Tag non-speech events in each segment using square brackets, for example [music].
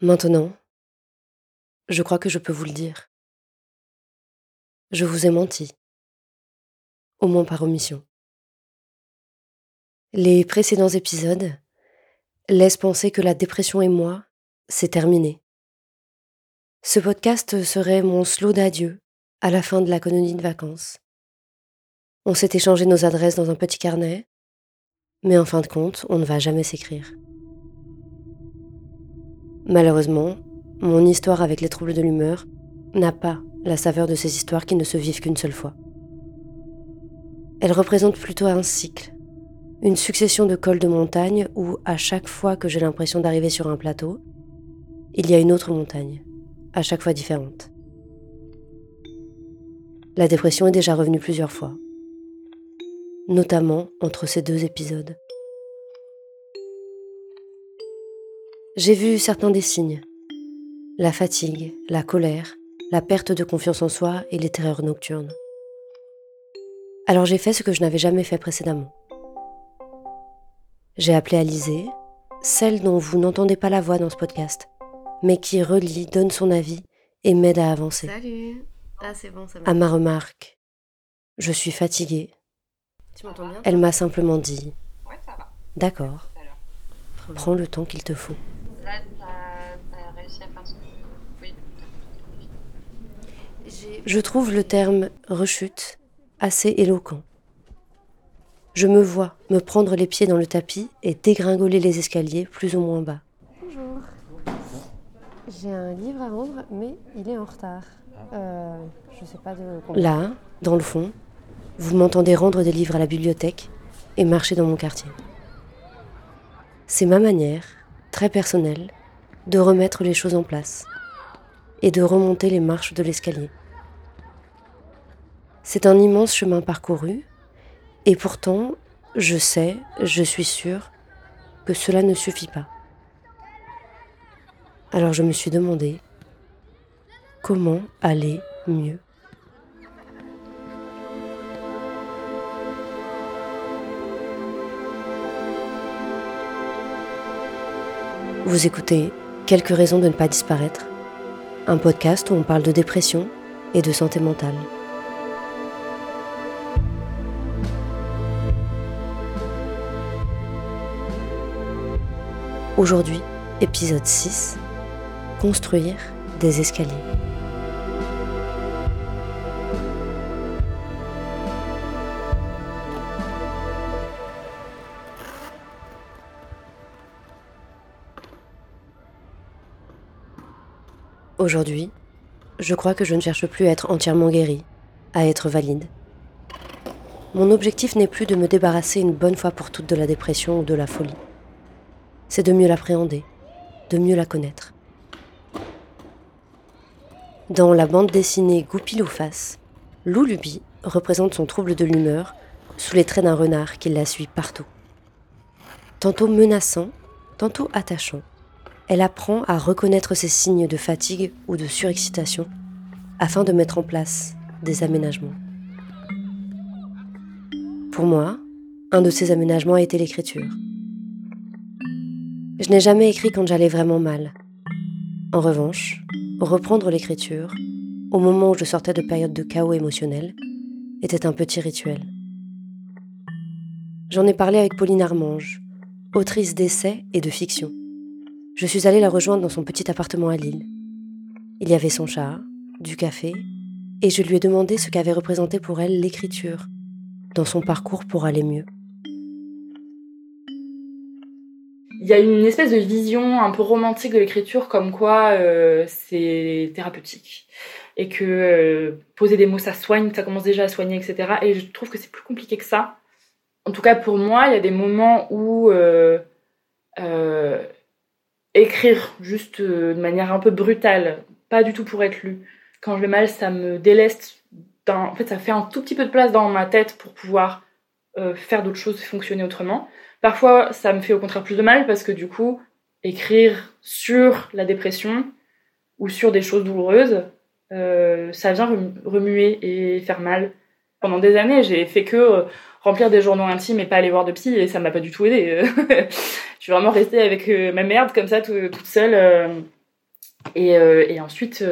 Maintenant, je crois que je peux vous le dire. Je vous ai menti. Au moins par omission. Les précédents épisodes laissent penser que la dépression et moi, c'est terminé. Ce podcast serait mon slow d'adieu à la fin de la colonie de vacances. On s'est échangé nos adresses dans un petit carnet, mais en fin de compte, on ne va jamais s'écrire. Malheureusement, mon histoire avec les troubles de l'humeur n'a pas la saveur de ces histoires qui ne se vivent qu'une seule fois. Elle représente plutôt un cycle, une succession de cols de montagne où, à chaque fois que j'ai l'impression d'arriver sur un plateau, il y a une autre montagne, à chaque fois différente. La dépression est déjà revenue plusieurs fois, notamment entre ces deux épisodes. J'ai vu certains des signes. La fatigue, la colère, la perte de confiance en soi et les terreurs nocturnes. Alors j'ai fait ce que je n'avais jamais fait précédemment. J'ai appelé Alizée, celle dont vous n'entendez pas la voix dans ce podcast, mais qui relit, donne son avis et m'aide à avancer. Salut Ah c'est bon, ça À ma remarque, je suis fatiguée. Tu m'entends bien Elle m'a simplement dit Ouais, ça va. D'accord, prends le temps qu'il te faut. Là, t'as as réussi à faire ce que. Oui. Je trouve le terme rechute assez éloquent. Je me vois me prendre les pieds dans le tapis et dégringoler les escaliers plus ou moins bas. Bonjour. J'ai un livre à rendre, mais il est en retard. Euh, je sais pas de. Là, dans le fond, vous m'entendez rendre des livres à la bibliothèque et marcher dans mon quartier. C'est ma manière, très personnelle, de remettre les choses en place et de remonter les marches de l'escalier. C'est un immense chemin parcouru et pourtant, je sais, je suis sûre que cela ne suffit pas. Alors je me suis demandé comment aller mieux. Vous écoutez Quelques raisons de ne pas disparaître, un podcast où on parle de dépression et de santé mentale. Aujourd'hui, épisode 6, Construire des escaliers. Aujourd'hui, je crois que je ne cherche plus à être entièrement guérie, à être valide. Mon objectif n'est plus de me débarrasser une bonne fois pour toutes de la dépression ou de la folie. C'est de mieux l'appréhender, de mieux la connaître. Dans la bande dessinée Goupil ou face, Lou Luby représente son trouble de l'humeur sous les traits d'un renard qui la suit partout. Tantôt menaçant, tantôt attachant, elle apprend à reconnaître ses signes de fatigue ou de surexcitation afin de mettre en place des aménagements. Pour moi, un de ces aménagements a été l'écriture. Je n'ai jamais écrit quand j'allais vraiment mal. En revanche, reprendre l'écriture, au moment où je sortais de périodes de chaos émotionnel, était un petit rituel. J'en ai parlé avec Pauline Armange, autrice d'essais et de fiction. Je suis allée la rejoindre dans son petit appartement à Lille. Il y avait son chat, du café, et je lui ai demandé ce qu'avait représenté pour elle l'écriture dans son parcours pour aller mieux. Il y a une espèce de vision un peu romantique de l'écriture comme quoi euh, c'est thérapeutique et que euh, poser des mots ça soigne, ça commence déjà à soigner, etc. Et je trouve que c'est plus compliqué que ça. En tout cas pour moi, il y a des moments où euh, écrire juste euh, de manière un peu brutale, pas du tout pour être lu. Quand je vais mal, ça me déleste. En fait, ça fait un tout petit peu de place dans ma tête pour pouvoir euh, faire d'autres choses, fonctionner autrement. Parfois, ça me fait au contraire plus de mal parce que du coup, écrire sur la dépression ou sur des choses douloureuses, euh, ça vient rem- remuer et faire mal. Pendant des années, j'ai fait que remplir des journaux intimes et pas aller voir de psy et ça m'a pas du tout aidé. [laughs] je suis vraiment restée avec euh, ma merde comme ça tout- toute seule. euh, Et, et ensuite,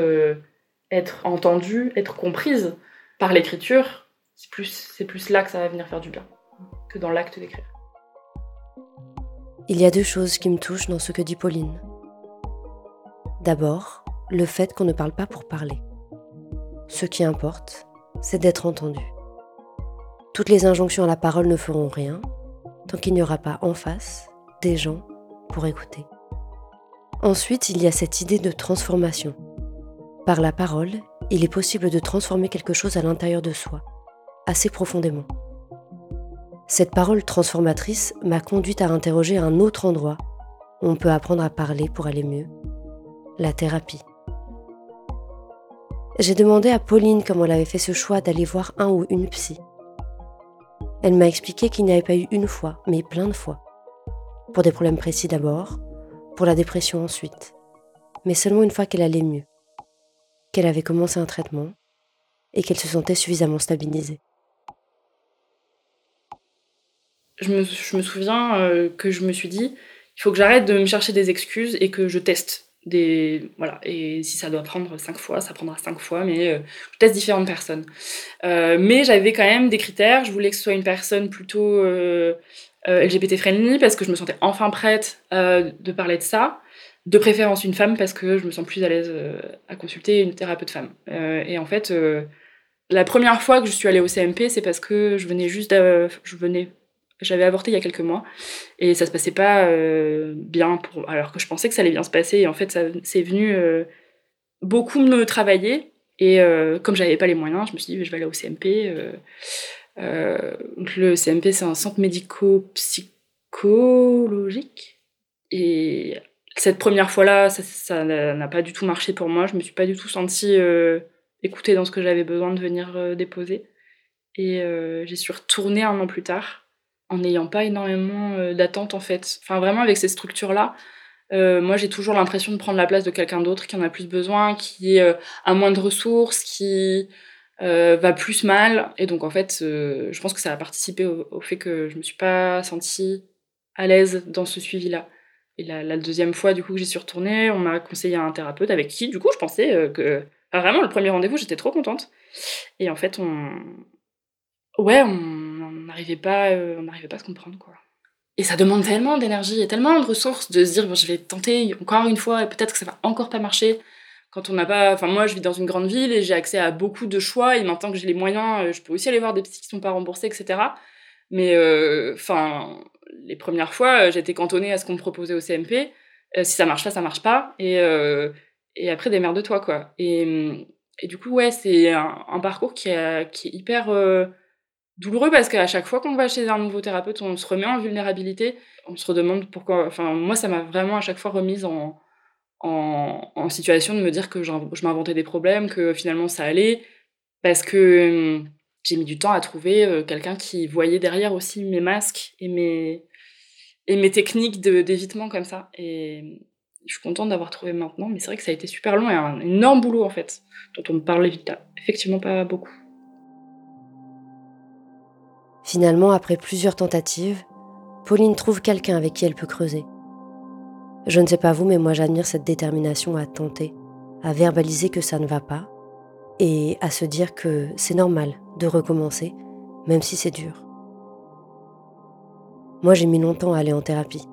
être entendue, être comprise par l'écriture, c'est plus, c'est plus là que ça va venir faire du bien que dans l'acte d'écrire. Il y a deux choses qui me touchent dans ce que dit Pauline. D'abord, le fait qu'on ne parle pas pour parler. Ce qui importe, c'est d'être entendu. Toutes les injonctions à la parole ne feront rien tant qu'il n'y aura pas en face des gens pour écouter. Ensuite, il y a cette idée de transformation. Par la parole, il est possible de transformer quelque chose à l'intérieur de soi, assez profondément. Cette parole transformatrice m'a conduite à interroger un autre endroit où on peut apprendre à parler pour aller mieux, la thérapie. J'ai demandé à Pauline comment elle avait fait ce choix d'aller voir un ou une psy. Elle m'a expliqué qu'il n'y avait pas eu une fois, mais plein de fois. Pour des problèmes précis d'abord, pour la dépression ensuite, mais seulement une fois qu'elle allait mieux, qu'elle avait commencé un traitement et qu'elle se sentait suffisamment stabilisée je me, souviens euh, que je me suis dit, il faut que j'arrête de me chercher des excuses et que je teste. Des, voilà, et si ça doit prendre cinq fois, ça prendra cinq fois, mais euh, je teste différentes personnes. Euh, mais j'avais quand même des critères. Je voulais que ce soit une personne plutôt LGBT friendly parce que je me sentais enfin prête de parler de ça. De préférence une femme parce que je me sens plus à l'aise à consulter une thérapeute femme. et en fait, la première fois que je suis allée au CMP, c'est parce que je venais juste, je venais j'avais avorté il y a quelques mois et ça se passait pas euh, bien pour alors que je pensais que ça allait bien se passer et en fait ça c'est venu euh, beaucoup me travailler et euh, comme j'avais pas les moyens je me suis dit je vais aller au CMP le CMP c'est un centre médico-psychologique et cette première fois là ça n'a pas du tout marché pour moi. Je me suis pas du tout sentie écoutée dans ce que j'avais besoin de venir déposer et j'y suis retournée un an plus tard en n'ayant pas énormément euh, d'attente en fait. Enfin vraiment avec ces structures-là, euh, moi j'ai toujours l'impression de prendre la place de quelqu'un d'autre qui en a plus besoin, qui euh, a moins de ressources, qui va plus mal. Et donc en fait, je pense que ça a participé au, fait que je me suis pas sentie à l'aise dans ce suivi-là. Et la, deuxième fois du coup que j'y suis retournée, on m'a conseillé un thérapeute avec qui du coup je pensais que... vraiment le premier rendez-vous j'étais trop contente. Et en fait on... Ouais, on n'arrivait pas, euh, on n'arrivait pas à se comprendre quoi. Et ça demande tellement d'énergie et tellement de ressources de se dire bon, je vais tenter encore une fois et peut-être que ça va encore pas marcher. Quand on n'a pas, enfin moi je vis dans une grande ville et j'ai accès à beaucoup de choix et maintenant que j'ai les moyens, euh, je peux aussi aller voir des psys qui sont pas remboursés, etc. Mais euh, enfin les premières fois, j'étais cantonnée à ce qu'on me proposait au CMP. si ça marche pas, ça marche pas. Et, et après, de toi quoi. Et, et du coup, ouais, c'est un, parcours qui, est, qui est hyper douloureux parce qu'à chaque fois qu'on va chez un nouveau thérapeute, on se remet en vulnérabilité. On se redemande pourquoi. Enfin, moi, ça m'a vraiment à chaque fois remise en, en, situation de me dire que je m'inventais des problèmes, que finalement ça allait, parce que hum, j'ai mis du temps à trouver euh, quelqu'un qui voyait derrière aussi mes masques et mes, et mes techniques d'évitement comme ça. Et je suis contente d'avoir trouvé maintenant, mais c'est vrai que ça a été super long et un énorme boulot en fait, dont on me parle effectivement pas beaucoup. Finalement, après plusieurs tentatives, Pauline trouve quelqu'un avec qui elle peut creuser. Je ne sais pas vous, mais moi j'admire cette détermination à tenter, à verbaliser que ça ne va pas, et à se dire que c'est normal de recommencer, même si c'est dur. Moi j'ai mis longtemps à aller en thérapie.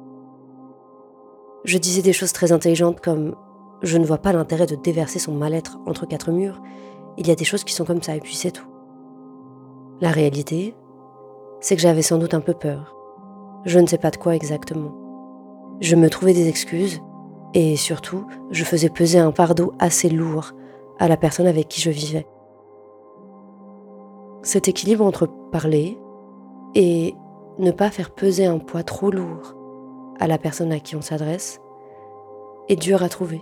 Je disais des choses très intelligentes comme je ne vois pas l'intérêt de déverser son mal-être entre quatre murs, il y a des choses qui sont comme ça et puis c'est tout. La réalité, c'est que j'avais sans doute un peu peur. Je ne sais pas de quoi exactement. Je me trouvais des excuses et surtout, je faisais peser un fardeau assez lourd à la personne avec qui je vivais. Cet équilibre entre parler et ne pas faire peser un poids trop lourd à la personne à qui on s'adresse est dur à trouver.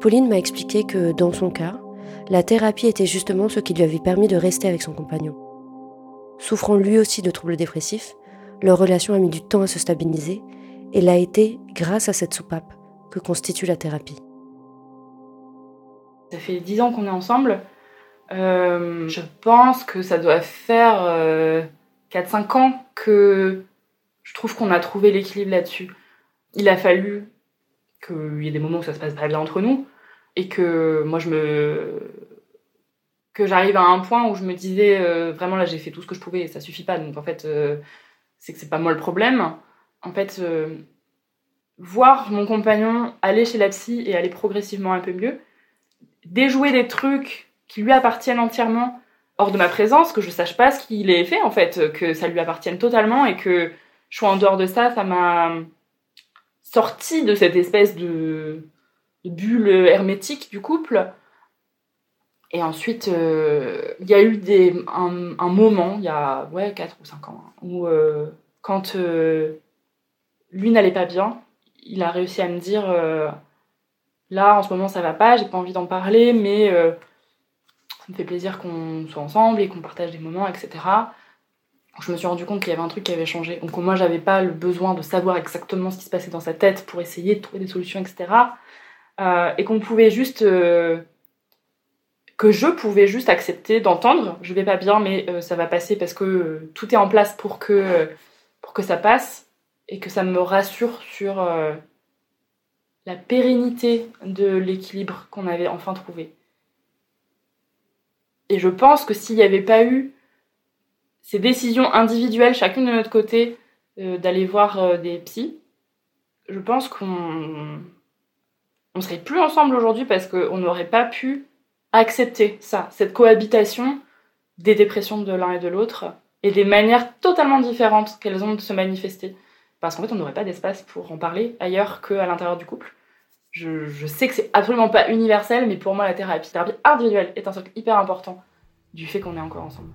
Pauline m'a expliqué que dans son cas, la thérapie était justement ce qui lui avait permis de rester avec son compagnon. Souffrant lui aussi de troubles dépressifs, leur relation a mis du temps à se stabiliser et l'a été grâce à cette soupape que constitue la thérapie. Ça fait dix ans qu'on est ensemble. Euh, je pense que ça doit faire 4-5 euh, ans que je trouve qu'on a trouvé l'équilibre là-dessus. Il a fallu qu'il y ait des moments où ça se passe pas bien entre nous et que moi je me que j'arrive à un point où je me disais euh, vraiment là j'ai fait tout ce que je pouvais et ça suffit pas. Donc en fait euh, c'est que c'est pas moi le problème. En fait euh, voir mon compagnon aller chez la psy et aller progressivement un peu mieux déjouer des trucs qui lui appartiennent entièrement hors de ma présence que je sache pas ce qu'il est fait en fait que ça lui appartienne totalement et que je sois en dehors de ça ça m'a sorti de cette espèce de bulle hermétique du couple et ensuite, euh, il y a eu des, un, moment, il y a ouais, 4 ou 5 ans, où euh, quand euh, lui n'allait pas bien, il a réussi à me dire là, en ce moment, ça va pas, j'ai pas envie d'en parler, mais ça me fait plaisir qu'on soit ensemble et qu'on partage des moments, etc. Je me suis rendu compte qu'il y avait un truc qui avait changé. Donc, moi, j'avais pas le besoin de savoir exactement ce qui se passait dans sa tête pour essayer de trouver des solutions, etc. et qu'on pouvait juste que je pouvais juste accepter d'entendre. Je vais pas bien, mais euh, ça va passer parce que euh, tout est en place pour que, euh, pour que ça passe et que ça me rassure sur la pérennité de l'équilibre qu'on avait enfin trouvé. Et je pense que s'il n'y avait pas eu ces décisions individuelles, chacune de notre côté, d'aller voir des psys, je pense qu'on on serait plus ensemble aujourd'hui parce qu'on n'aurait pas pu accepter ça, cette cohabitation des dépressions de l'un et de l'autre, et des manières totalement différentes qu'elles ont de se manifester. Parce qu'en fait, on n'aurait pas d'espace pour en parler ailleurs qu'à l'intérieur du couple. Je, sais que c'est absolument pas universel, mais pour moi, la thérapie, la thérapie individuelle est un truc hyper important du fait qu'on est encore ensemble.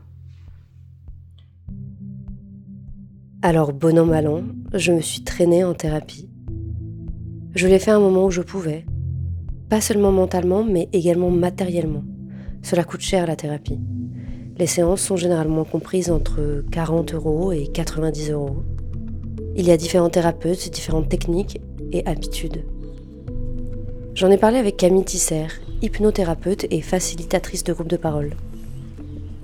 Alors, bon an, mal an, je me suis traînée en thérapie. Je l'ai fait à un moment où je pouvais, pas seulement mentalement, mais également matériellement. Cela coûte cher la thérapie. Les séances sont généralement comprises entre 40 euros et 90 euros. Il y a différents thérapeutes, différentes techniques et habitudes. J'en ai parlé avec Camille Tisser, hypnothérapeute et facilitatrice de groupe de parole.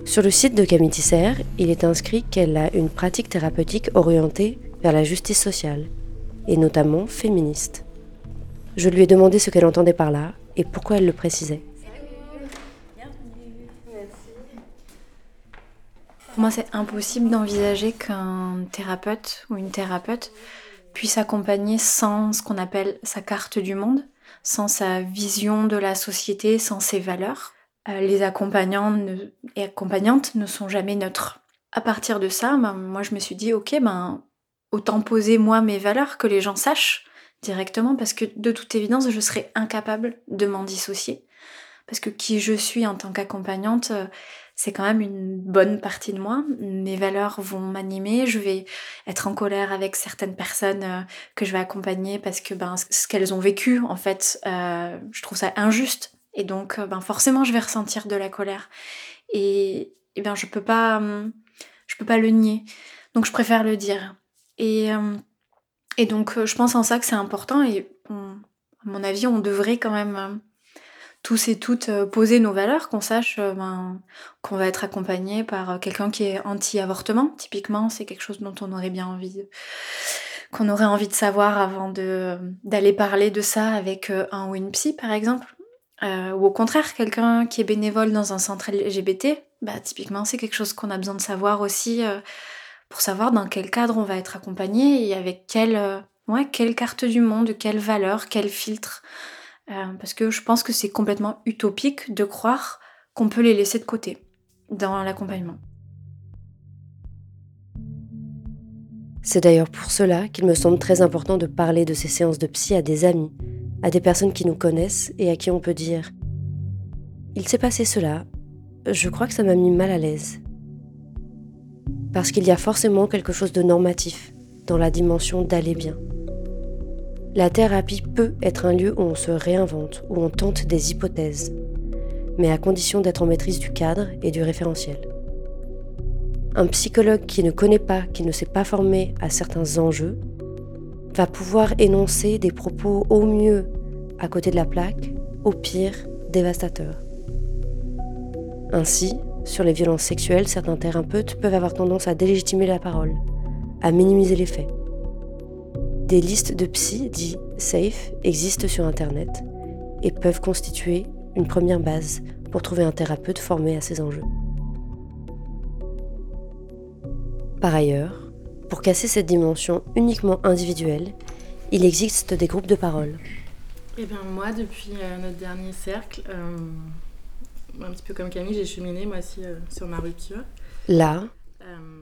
Sur le site de Camille Tisser, il est inscrit qu'elle a une pratique thérapeutique orientée vers la justice sociale, et notamment féministe. Je lui ai demandé ce qu'elle entendait par là et pourquoi elle le précisait. Pour moi, c'est impossible d'envisager qu'un thérapeute ou une thérapeute puisse accompagner sans ce qu'on appelle sa carte du monde, sans sa vision de la société, sans ses valeurs. Euh, les accompagnants et accompagnantes ne sont jamais neutres. À partir de ça, ben, moi je me suis dit, ok, ben, autant poser moi mes valeurs, que les gens sachent directement parce que de toute évidence, je serais incapable de m'en dissocier. Parce que qui je suis en tant qu'accompagnante, euh, c'est quand même une bonne partie de moi. Mes valeurs vont m'animer. Je vais être en colère avec certaines personnes euh, que je vais accompagner parce que ben, ce qu'elles ont vécu, en fait, euh, je trouve ça injuste. Et donc, ben, forcément, je vais ressentir de la colère. Et, et ben, je peux pas, hum, je peux pas le nier. Donc, je préfère le dire. Et hum, et donc, euh, je pense en ça que c'est important et à mon avis, on devrait quand même euh, tous et toutes euh, poser nos valeurs, qu'on sache ben, qu'on va être accompagné par quelqu'un qui est anti-avortement. Typiquement, c'est quelque chose dont on aurait bien envie qu'on aurait envie de savoir avant d'aller parler de ça avec un ou une psy, par exemple. ou au contraire, quelqu'un qui est bénévole dans un centre LGBT, bah, typiquement, c'est quelque chose qu'on a besoin de savoir aussi pour savoir dans quel cadre on va être accompagné et avec quelle, euh, ouais, quelle carte du monde, quelle valeur, quel filtre. Euh, parce que je pense que c'est complètement utopique de croire qu'on peut les laisser de côté dans l'accompagnement. C'est d'ailleurs pour cela qu'il me semble très important de parler de ces séances de psy à des amis, à des personnes qui nous connaissent et à qui on peut dire ⁇ Il s'est passé cela, je crois que ça m'a mis mal à l'aise, parce qu'il y a forcément quelque chose de normatif dans la dimension d'aller bien. La thérapie peut être un lieu où on se réinvente, où on tente des hypothèses, mais à condition d'être en maîtrise du cadre et du référentiel. Un psychologue qui ne connaît pas, qui ne s'est pas formé à certains enjeux, va pouvoir énoncer des propos au mieux à côté de la plaque, au pire dévastateurs. Ainsi, sur les violences sexuelles, certains thérapeutes peuvent avoir tendance à délégitimer la parole, à minimiser les faits. des listes de psy dits safe existent sur Internet et peuvent constituer une première base pour trouver un thérapeute formé à ces enjeux. Par ailleurs, pour casser cette dimension uniquement individuelle, il existe des groupes de parole. Eh bien moi, depuis euh, notre dernier cercle, euh, un petit peu comme Camille, j'ai cheminé moi aussi euh, sur ma rupture. Là,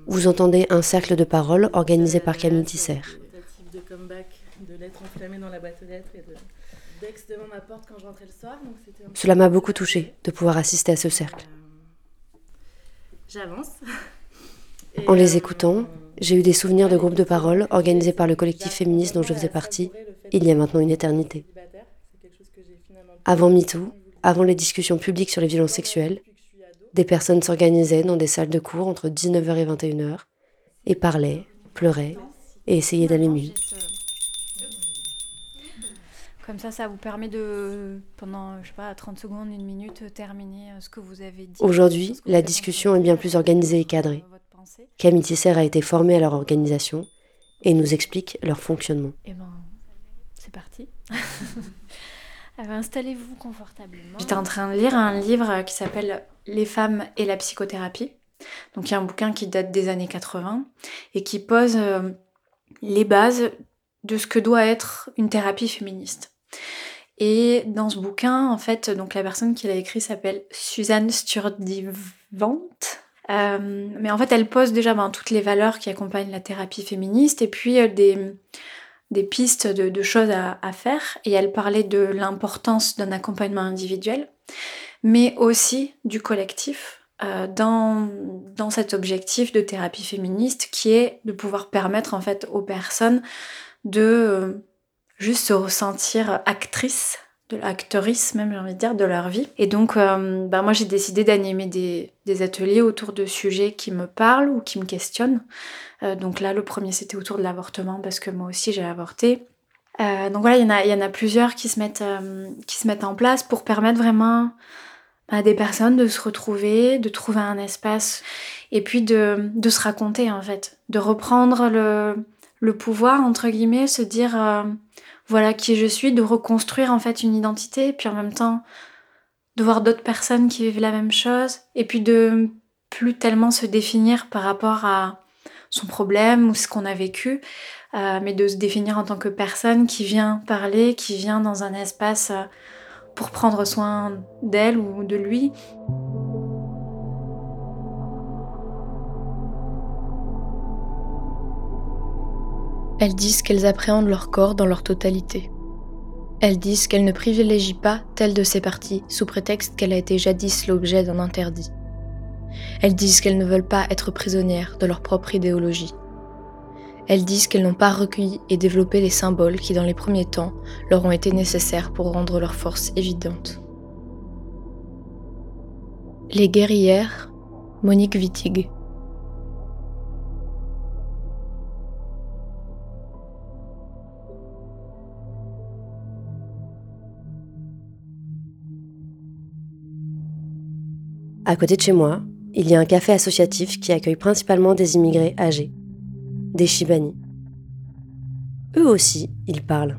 vous entendez un cercle de parole organisé par Camille Tisser. de comeback, de lettres enflammées dans la boîte aux lettres et de d'ex devant ma porte quand je rentrais le soir. Donc Cela m'a beaucoup touchée de pouvoir assister à ce cercle. J'avance. [laughs] En les écoutant, j'ai eu des souvenirs de groupes de parole organisés par le collectif féministe dont je faisais partie il y a maintenant une éternité. Avant MeToo, avant les discussions publiques sur les violences sexuelles, des personnes s'organisaient dans des salles de cours entre 19h et 21h et parlaient, pleuraient et essayaient d'aller mieux. Comme ça, ça vous permet de, pendant, je sais pas, 30 secondes, une minute, terminer euh, ce que vous avez dit. Aujourd'hui, la discussion est bien plus organisée et cadrée. Camille Tisser a été formée à leur organisation et nous explique leur fonctionnement. Eh ben, c'est parti. [laughs] Installez-vous confortablement. J'étais en train de lire un livre qui s'appelle Les femmes et la psychothérapie. Donc il y a un bouquin qui date des années 80 et qui pose euh, les bases de ce que doit être une thérapie féministe. Et dans ce bouquin, en fait, donc la personne qui l'a écrit s'appelle Suzanne Sturdivant. Euh, mais en fait, elle pose déjà ben, toutes les valeurs qui accompagnent la thérapie féministe et puis euh, des, des pistes de, choses à, faire. Et elle parlait de l'importance d'un accompagnement individuel, mais aussi du collectif euh, dans, dans cet objectif de thérapie féministe qui est de pouvoir permettre en fait aux personnes de euh, juste se ressentir actrices de l'actrice même j'ai envie de dire de leur vie. Et donc euh, bah, moi j'ai décidé d'animer des, des, ateliers autour de sujets qui me parlent ou qui me questionnent. Euh, donc là, le premier, c'était autour de l'avortement parce que moi aussi, j'ai avorté. Euh, donc voilà, il y, en a, y en a plusieurs qui se, mettent, euh, qui se mettent en place pour permettre vraiment à des personnes de se retrouver, de trouver un espace et puis de, de se raconter en fait, de reprendre le, le pouvoir, entre guillemets, se dire voilà qui je suis, de reconstruire en fait une identité, puis en même temps de voir d'autres personnes qui vivent la même chose, et puis de plus tellement se définir par rapport à son problème ou ce qu'on a vécu, euh, mais de se définir en tant que personne qui vient parler, qui vient dans un espace euh, pour prendre soin d'elle ou de lui. Elles disent qu'elles appréhendent leur corps dans leur totalité. Elles disent qu'elles ne privilégient pas telle de ces parties sous prétexte qu'elle a été jadis l'objet d'un interdit. Elles disent qu'elles ne veulent pas être prisonnières de leur propre idéologie. Elles disent qu'elles n'ont pas recueilli et développé les symboles qui, dans les premiers temps, leur ont été nécessaires pour rendre leur force évidente. Les guerrières, Monique Wittig. À côté de chez moi, il y a un café associatif qui accueille principalement des immigrés âgés, des Shibani. Eux aussi, ils parlent.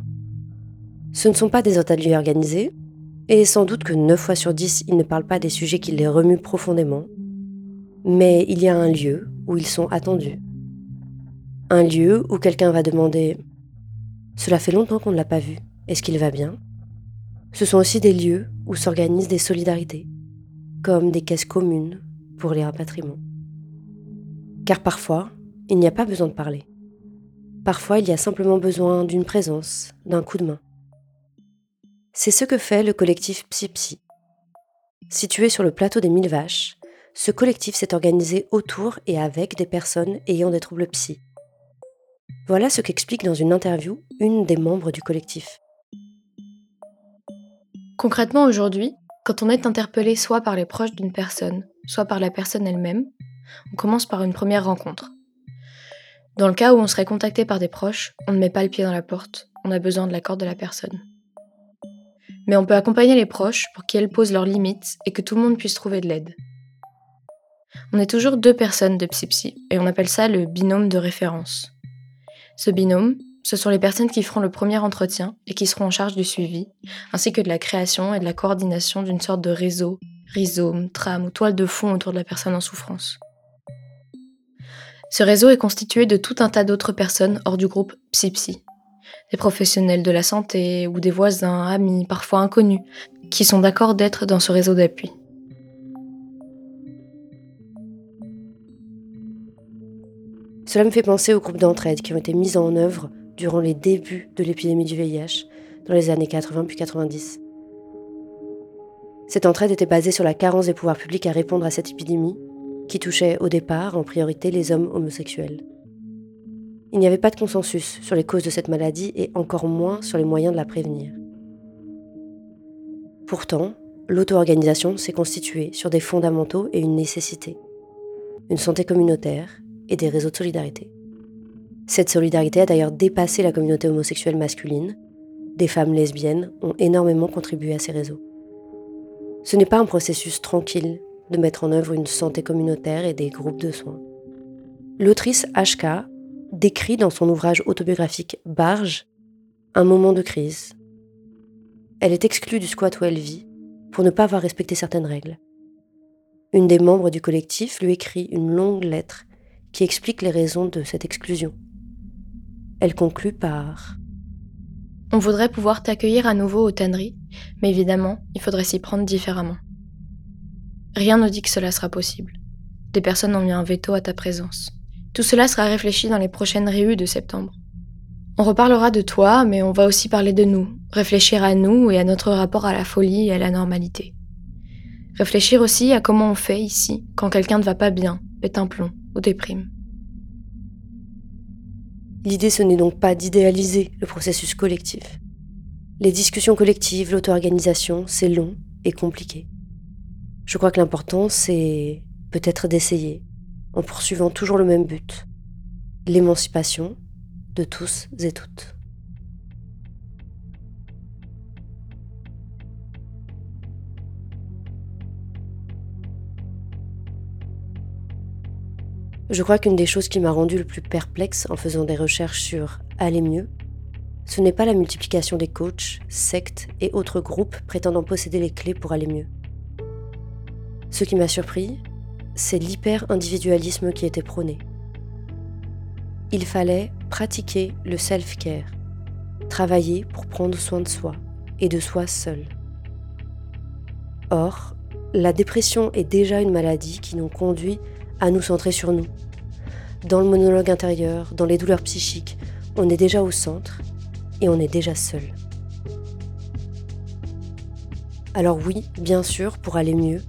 Ce ne sont pas des ateliers organisés, et sans doute que 9 fois sur 10, ils ne parlent pas des sujets qui les remuent profondément, mais il y a un lieu où ils sont attendus. Un lieu où quelqu'un va demander ⁇ Cela fait longtemps qu'on ne l'a pas vu, est-ce qu'il va bien ?⁇ Ce sont aussi des lieux où s'organisent des solidarités, comme des caisses communes pour les rapatriements. Car parfois, il n'y a pas besoin de parler. Parfois, il y a simplement besoin d'une présence, d'un coup de main. C'est ce que fait le collectif Psy Situé sur le plateau des Mille Vaches, ce collectif s'est organisé autour et avec des personnes ayant des troubles psy. Voilà ce qu'explique dans une interview une des membres du collectif. Concrètement aujourd'hui, quand on est interpellé soit par les proches d'une personne, soit par la personne elle-même, on commence par une première rencontre. Dans le cas où on serait contacté par des proches, on ne met pas le pied dans la porte, on a besoin de l'accord de la personne. Mais on peut accompagner les proches pour qu'elles posent leurs limites et que tout le monde puisse trouver de l'aide. On est toujours deux personnes de psy et on appelle ça le binôme de référence. Ce binôme, ce sont les personnes qui feront le premier entretien et qui seront en charge du suivi, ainsi que de la création et de la coordination d'une sorte de réseau, rhizome, trame ou toile de fond autour de la personne en souffrance. Ce réseau est constitué de tout un tas d'autres personnes hors du groupe Psy-Psy. Des professionnels de la santé ou des voisins, amis, parfois inconnus, qui sont d'accord d'être dans ce réseau d'appui. Cela me fait penser aux groupes d'entraide qui ont été mis en œuvre durant les débuts de l'épidémie du VIH, dans les années 80 puis 90. Cette entraide était basée sur la carence des pouvoirs publics à répondre à cette épidémie, qui touchait au départ en priorité les hommes homosexuels. Il n'y avait pas de consensus sur les causes de cette maladie et encore moins sur les moyens de la prévenir. Pourtant, l'auto-organisation s'est constituée sur des fondamentaux et une nécessité. Une santé communautaire et des réseaux de solidarité. Cette solidarité a d'ailleurs dépassé la communauté homosexuelle masculine. Des femmes lesbiennes ont énormément contribué à ces réseaux. Ce n'est pas un processus tranquille de mettre en œuvre une santé communautaire et des groupes de soins. L'autrice HK décrit dans son ouvrage autobiographique Barge un moment de crise. Elle est exclue du squat où elle vit pour ne pas avoir respecté certaines règles. Une des membres du collectif lui écrit une longue lettre qui explique les raisons de cette exclusion. Elle conclut par On voudrait pouvoir t'accueillir à nouveau aux tanneries, mais évidemment, il faudrait s'y prendre différemment. Rien ne dit que cela sera possible. Des personnes ont mis un veto à ta présence. Tout cela sera réfléchi dans les prochaines réunions de septembre. On reparlera de toi, mais on va aussi parler de nous, réfléchir à nous et à notre rapport à la folie et à la normalité. Réfléchir aussi à comment on fait ici quand quelqu'un ne va pas bien, pète un plomb ou déprime. L'idée, ce n'est donc pas d'idéaliser le processus collectif. Les discussions collectives, l'auto-organisation, c'est long et compliqué. Je crois que l'important, c'est peut-être d'essayer, en poursuivant toujours le même but, l'émancipation de tous et toutes. Je crois qu'une des choses qui m'a rendu le plus perplexe en faisant des recherches sur aller mieux, ce n'est pas la multiplication des coachs, sectes et autres groupes prétendant posséder les clés pour aller mieux. Ce qui m'a surpris, c'est l'hyper-individualisme qui était prôné. Il fallait pratiquer le self-care, travailler pour prendre soin de soi et de soi seul. Or, la dépression est déjà une maladie qui nous conduit à nous centrer sur nous. Dans le monologue intérieur, dans les douleurs psychiques, on est déjà au centre et on est déjà seul. Alors oui, bien sûr, pour aller mieux,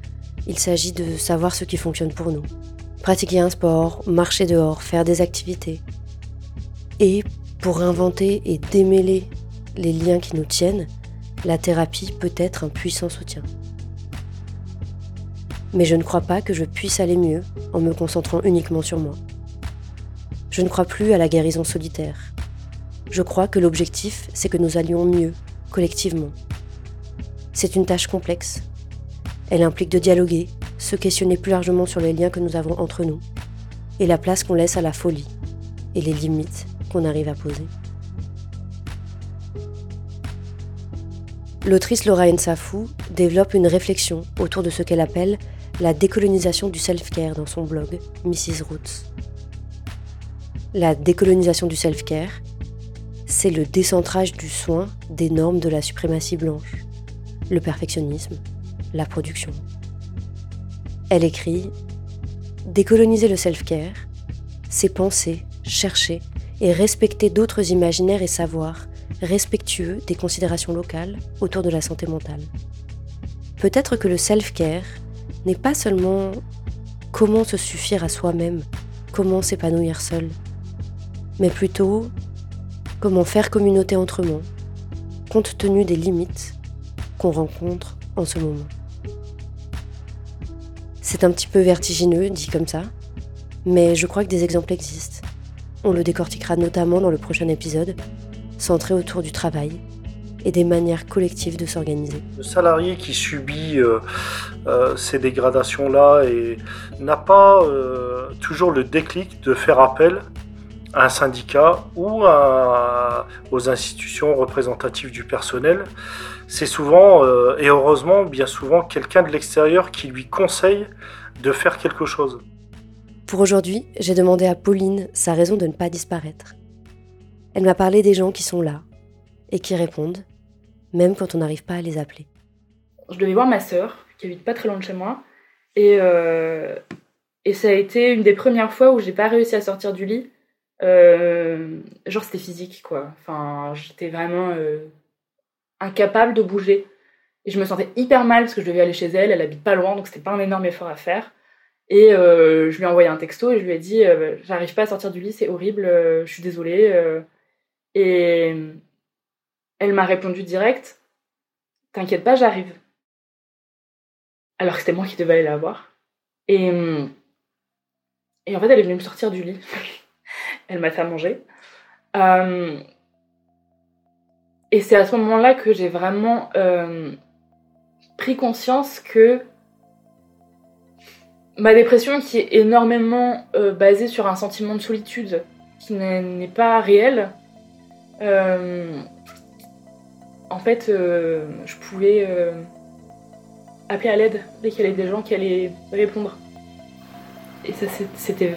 il s'agit de savoir ce qui fonctionne pour nous. Pratiquer un sport, marcher dehors, faire des activités. Et pour inventer et démêler les liens qui nous tiennent, la thérapie peut être un puissant soutien. Mais je ne crois pas que je puisse aller mieux en me concentrant uniquement sur moi. Je ne crois plus à la guérison solitaire. Je crois que l'objectif, c'est que nous allions mieux, collectivement. C'est une tâche complexe. Elle implique de dialoguer, se questionner plus largement sur les liens que nous avons entre nous, et la place qu'on laisse à la folie, et les limites qu'on arrive à poser. L'autrice Laura Nsafou développe une réflexion autour de ce qu'elle appelle la décolonisation du self-care dans son blog Mrs. Roots. La décolonisation du self-care, c'est le décentrage du soin des normes de la suprématie blanche, le perfectionnisme, la production. Elle écrit Décoloniser le self-care, c'est penser, chercher et respecter d'autres imaginaires et savoirs respectueux des considérations locales autour de la santé mentale. Peut-être que le self-care n'est pas seulement comment se suffire à soi-même, comment s'épanouir seul, mais plutôt comment faire communauté entre autrement, compte tenu des limites qu'on rencontre en ce moment. C'est un petit peu vertigineux dit comme ça, mais je crois que des exemples existent. On le décortiquera notamment dans le prochain épisode, centré autour du travail et des manières collectives de s'organiser. Le salarié qui subit euh, euh, ces dégradations-là n'a pas euh, toujours le déclic de faire appel à un syndicat ou aux institutions représentatives du personnel, c'est souvent, et heureusement, bien souvent, quelqu'un de l'extérieur qui lui conseille de faire quelque chose. Pour aujourd'hui, j'ai demandé à Pauline sa raison de ne pas disparaître. Elle m'a parlé des gens qui sont là et qui répondent, même quand on n'arrive pas à les appeler. Je devais voir ma sœur, qui habite pas très loin de chez moi, et, euh, et ça a été une des premières fois où j'ai pas réussi à sortir du lit. Euh, genre c'était physique quoi. Enfin, j'étais vraiment euh, incapable de bouger. Et je me sentais hyper mal parce que je devais aller chez elle, elle habite pas loin, donc c'était pas un énorme effort à faire. Et je lui ai envoyé un texto et je lui ai dit J'arrive pas à sortir du lit, c'est horrible, je suis désolée. et elle m'a répondu direct T'inquiète pas, j'arrive. Alors que c'était moi qui devais aller la voir. Et, et en fait, elle est venue me sortir du lit. [laughs] elle m'a fait manger. Euh, et c'est à ce moment-là que j'ai vraiment euh, pris conscience que ma dépression, qui est énormément euh, basée sur un sentiment de solitude qui n'est pas réel, en fait, je pouvais appeler à l'aide dès qu'il y avait des gens qui allaient répondre. Et ça, c'était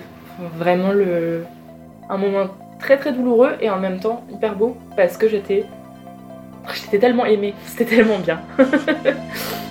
vraiment un moment très très douloureux et en même temps hyper beau parce que j'étais j'étais tellement aimée, [laughs] c'était tellement bien. [laughs]